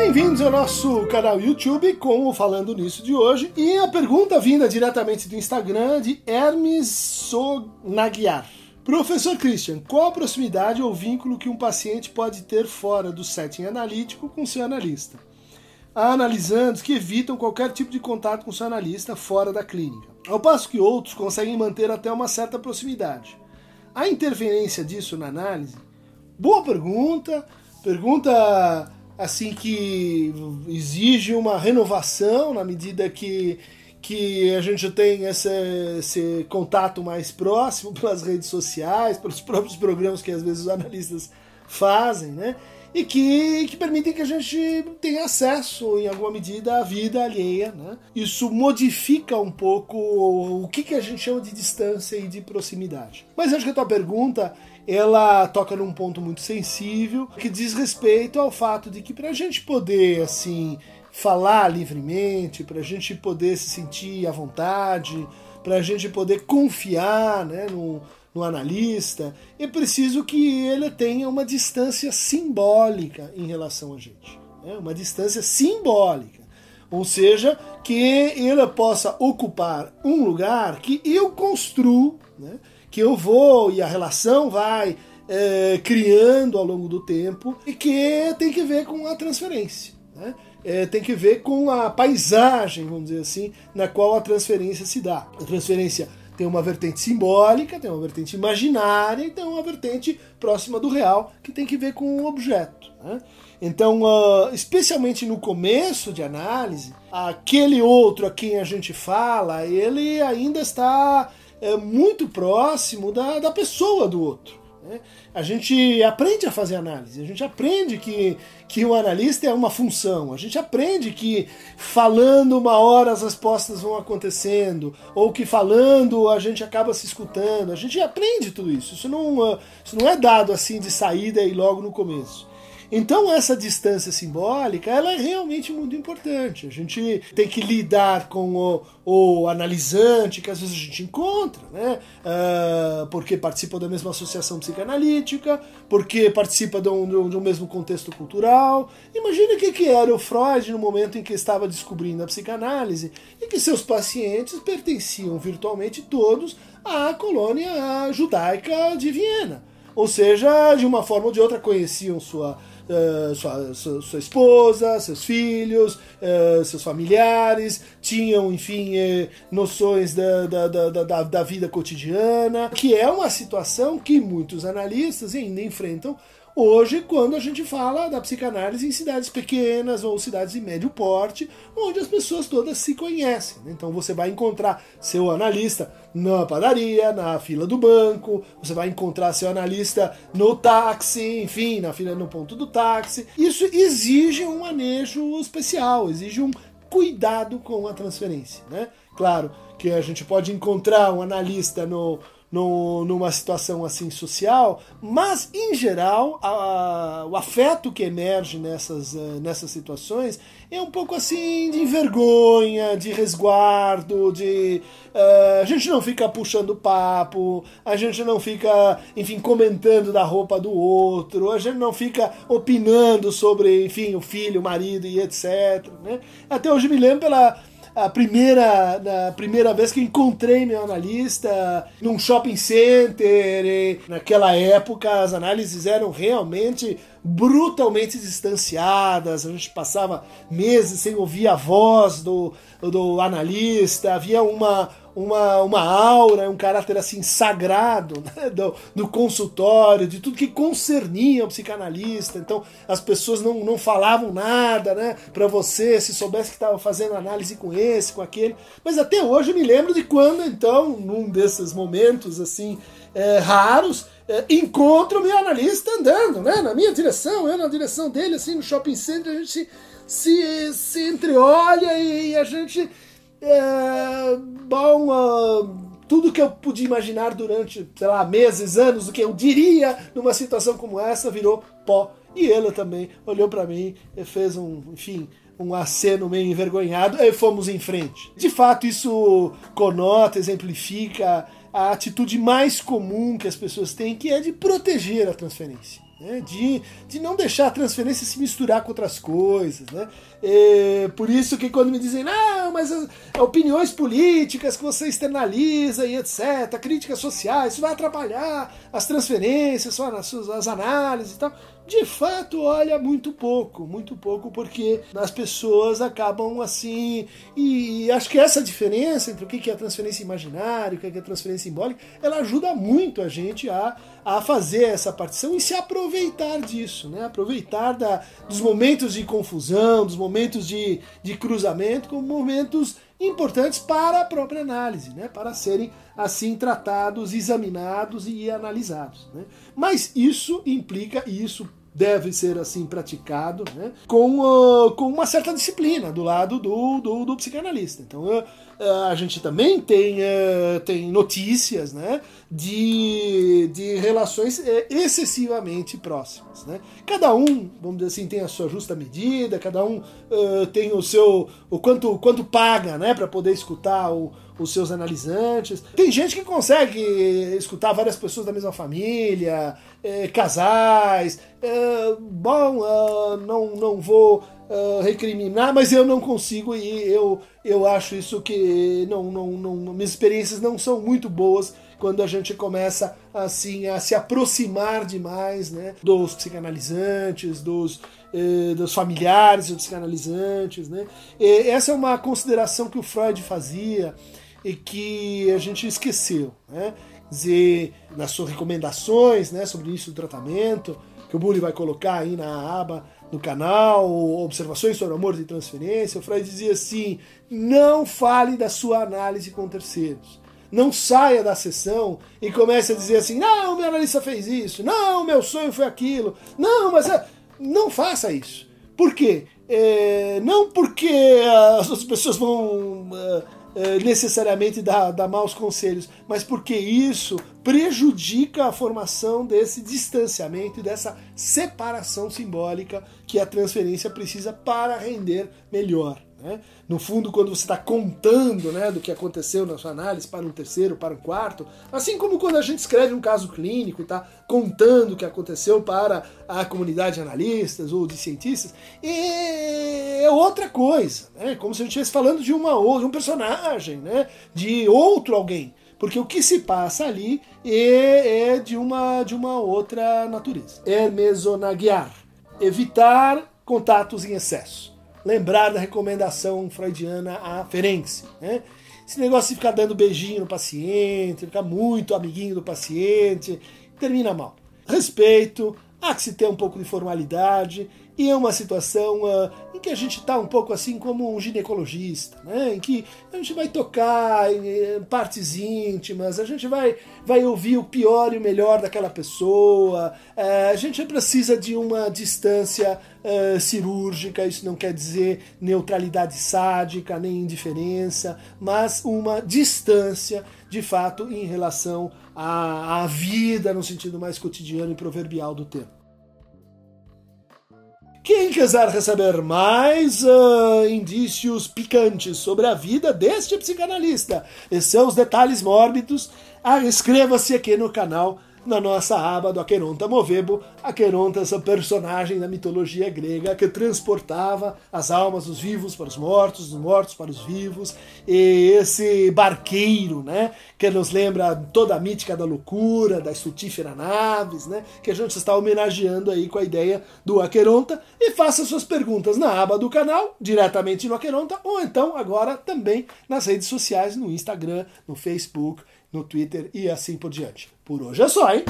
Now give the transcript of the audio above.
Bem-vindos ao nosso canal YouTube com o Falando Nisso de hoje. E a pergunta vinda diretamente do Instagram de Hermes Sonaguiar. Professor Christian, qual a proximidade ou vínculo que um paciente pode ter fora do setting analítico com seu analista? Há analisandos que evitam qualquer tipo de contato com seu analista fora da clínica, ao passo que outros conseguem manter até uma certa proximidade. A interferência disso na análise? Boa pergunta, pergunta assim que exige uma renovação na medida que que a gente tem esse, esse contato mais próximo pelas redes sociais, pelos próprios programas que às vezes os analistas fazem, né? E que, que permitem que a gente tenha acesso, em alguma medida, à vida alheia. Né? Isso modifica um pouco o que, que a gente chama de distância e de proximidade. Mas acho que a tua pergunta ela toca num ponto muito sensível que diz respeito ao fato de que para a gente poder assim falar livremente, para a gente poder se sentir à vontade, para a gente poder confiar né, no, no analista, é preciso que ele tenha uma distância simbólica em relação a gente. Né, uma distância simbólica. Ou seja, que ele possa ocupar um lugar que eu construo, né, que eu vou e a relação vai é, criando ao longo do tempo e que tem que ver com a transferência. Né? é, tem que ver com a paisagem, vamos dizer assim, na qual a transferência se dá. A transferência tem uma vertente simbólica, tem uma vertente imaginária e tem uma vertente próxima do real, que tem que ver com o objeto. Né? Então, uh, especialmente no começo de análise, aquele outro a quem a gente fala, ele ainda está é, muito próximo da, da pessoa do outro. Né? A gente aprende a fazer análise, a gente aprende que, que o analista é uma função, a gente aprende que falando uma hora as respostas vão acontecendo, ou que falando a gente acaba se escutando, a gente aprende tudo isso. Isso não, uh, isso não é dado assim de saída e logo no começo. Então essa distância simbólica ela é realmente muito importante. A gente tem que lidar com o, o analisante que às vezes a gente encontra, né? Uh, porque participa da mesma associação psicanalítica, porque participa de um, de um mesmo contexto cultural. Imagina o que, que era o Freud no momento em que estava descobrindo a psicanálise e que seus pacientes pertenciam virtualmente todos à colônia judaica de Viena. Ou seja, de uma forma ou de outra conheciam sua uh, sua, sua, sua, esposa, seus filhos, uh, seus familiares, tinham, enfim, uh, noções da, da, da, da vida cotidiana, que é uma situação que muitos analistas ainda enfrentam Hoje, quando a gente fala da psicanálise em cidades pequenas ou cidades de médio porte, onde as pessoas todas se conhecem. Né? Então você vai encontrar seu analista na padaria, na fila do banco, você vai encontrar seu analista no táxi, enfim, na fila no ponto do táxi. Isso exige um manejo especial, exige um cuidado com a transferência. Né? Claro que a gente pode encontrar um analista no no, numa situação assim social, mas em geral a, o afeto que emerge nessas, uh, nessas situações é um pouco assim de vergonha, de resguardo, de uh, a gente não fica puxando papo, a gente não fica, enfim, comentando da roupa do outro, a gente não fica opinando sobre, enfim, o filho, o marido e etc. Né? Até hoje me lembro pela a primeira, na primeira vez que encontrei meu analista num shopping center. Naquela época as análises eram realmente brutalmente distanciadas, a gente passava meses sem ouvir a voz do, do analista, havia uma, uma, uma aura, um caráter assim sagrado né, do, do consultório, de tudo que concernia o psicanalista. Então as pessoas não, não falavam nada né, para você, se soubesse que estava fazendo análise com esse, com aquele. Mas até hoje eu me lembro de quando, então, num desses momentos assim é, raros, é, encontro meu analista andando né, na minha direção, eu na direção dele, assim, no shopping center, a gente se, se, entreolha e, e a gente é, bom, uh, tudo que eu podia imaginar durante, sei lá, meses, anos, o que eu diria numa situação como essa virou pó. E ele também olhou para mim e fez um, enfim, um aceno meio envergonhado e fomos em frente. De fato, isso conota, exemplifica a atitude mais comum que as pessoas têm, que é de proteger a transferência. né? de, de não deixar a transferência se misturar com outras coisas. Né? É, por isso que quando me dizem, não, mas as, opiniões políticas que você externaliza e etc., críticas sociais, isso vai atrapalhar as transferências, as, as análises e tal. De fato, olha, muito pouco, muito pouco, porque as pessoas acabam assim. E acho que essa diferença entre o que é transferência imaginária e o que é transferência simbólica, ela ajuda muito a gente a, a fazer essa partição e se aproveitar disso, né? Aproveitar da, dos momentos de confusão, dos momentos de, de cruzamento, como momentos importantes para a própria análise, né? para serem assim tratados, examinados e analisados. Né? Mas isso implica, e isso deve ser assim praticado, né? com, uh, com uma certa disciplina do lado do, do, do psicanalista. Então uh, a gente também tem, tem notícias né? de, de relações uh, excessivamente próximas. Né? Cada um, vamos dizer assim, tem a sua justa medida, cada um tem o seu o quanto, quanto paga né? para poder escutar o os seus analisantes. Tem gente que consegue escutar várias pessoas da mesma família, é, casais. É, bom, uh, não, não vou uh, recriminar, mas eu não consigo e eu, eu acho isso que não, não, não, minhas experiências não são muito boas quando a gente começa assim a se aproximar demais né, dos psicanalizantes, dos, dos familiares dos psicanalizantes. Né? Essa é uma consideração que o Freud fazia e que a gente esqueceu. Né? Dizer, nas suas recomendações né, sobre o do tratamento, que o Bully vai colocar aí na aba no canal, observações sobre amor de transferência, o Freud dizia assim: não fale da sua análise com terceiros. Não saia da sessão e comece a dizer assim: não, meu analista fez isso, não, meu sonho foi aquilo, não, mas. É... Não faça isso. Por quê? É... não porque as pessoas vão. Uh eh, necessariamente dar, dar maus conselhos, mas porque isso prejudica a formação desse distanciamento e dessa separação simbólica que a transferência precisa para render melhor. Né? No fundo, quando você está contando né, do que aconteceu na sua análise para um terceiro, para um quarto, assim como quando a gente escreve um caso clínico e está contando o que aconteceu para a comunidade de analistas ou de cientistas, é outra coisa, né? como se a gente estivesse falando de uma de um personagem, né? de outro alguém. Porque o que se passa ali é, é de, uma, de uma outra natureza. Hermesonaguiar. Evitar contatos em excesso lembrar da recomendação freudiana a Ferenczi. Né? Esse negócio de ficar dando beijinho no paciente, ficar muito amiguinho do paciente, termina mal. Respeito, há que se ter um pouco de formalidade e é uma situação uh, em que a gente está um pouco assim como um ginecologista, né? em que a gente vai tocar em partes íntimas, a gente vai, vai ouvir o pior e o melhor daquela pessoa, uh, a gente precisa de uma distância uh, cirúrgica, isso não quer dizer neutralidade sádica, nem indiferença, mas uma distância de fato em relação à, à vida no sentido mais cotidiano e proverbial do termo. Quem quiser receber mais uh, indícios picantes sobre a vida deste psicanalista e seus detalhes mórbidos, uh, inscreva-se aqui no canal na nossa aba do Aqueronta Movebo. Aqueronta, essa personagem da mitologia grega que transportava as almas dos vivos para os mortos, dos mortos para os vivos, e esse barqueiro, né, que nos lembra toda a mítica da loucura, das frutíferas naves, né, que a gente está homenageando aí com a ideia do Aqueronta, e faça suas perguntas na aba do canal, diretamente no Aqueronta, ou então agora também nas redes sociais, no Instagram, no Facebook, no Twitter e assim por diante. Por hoje é só, hein?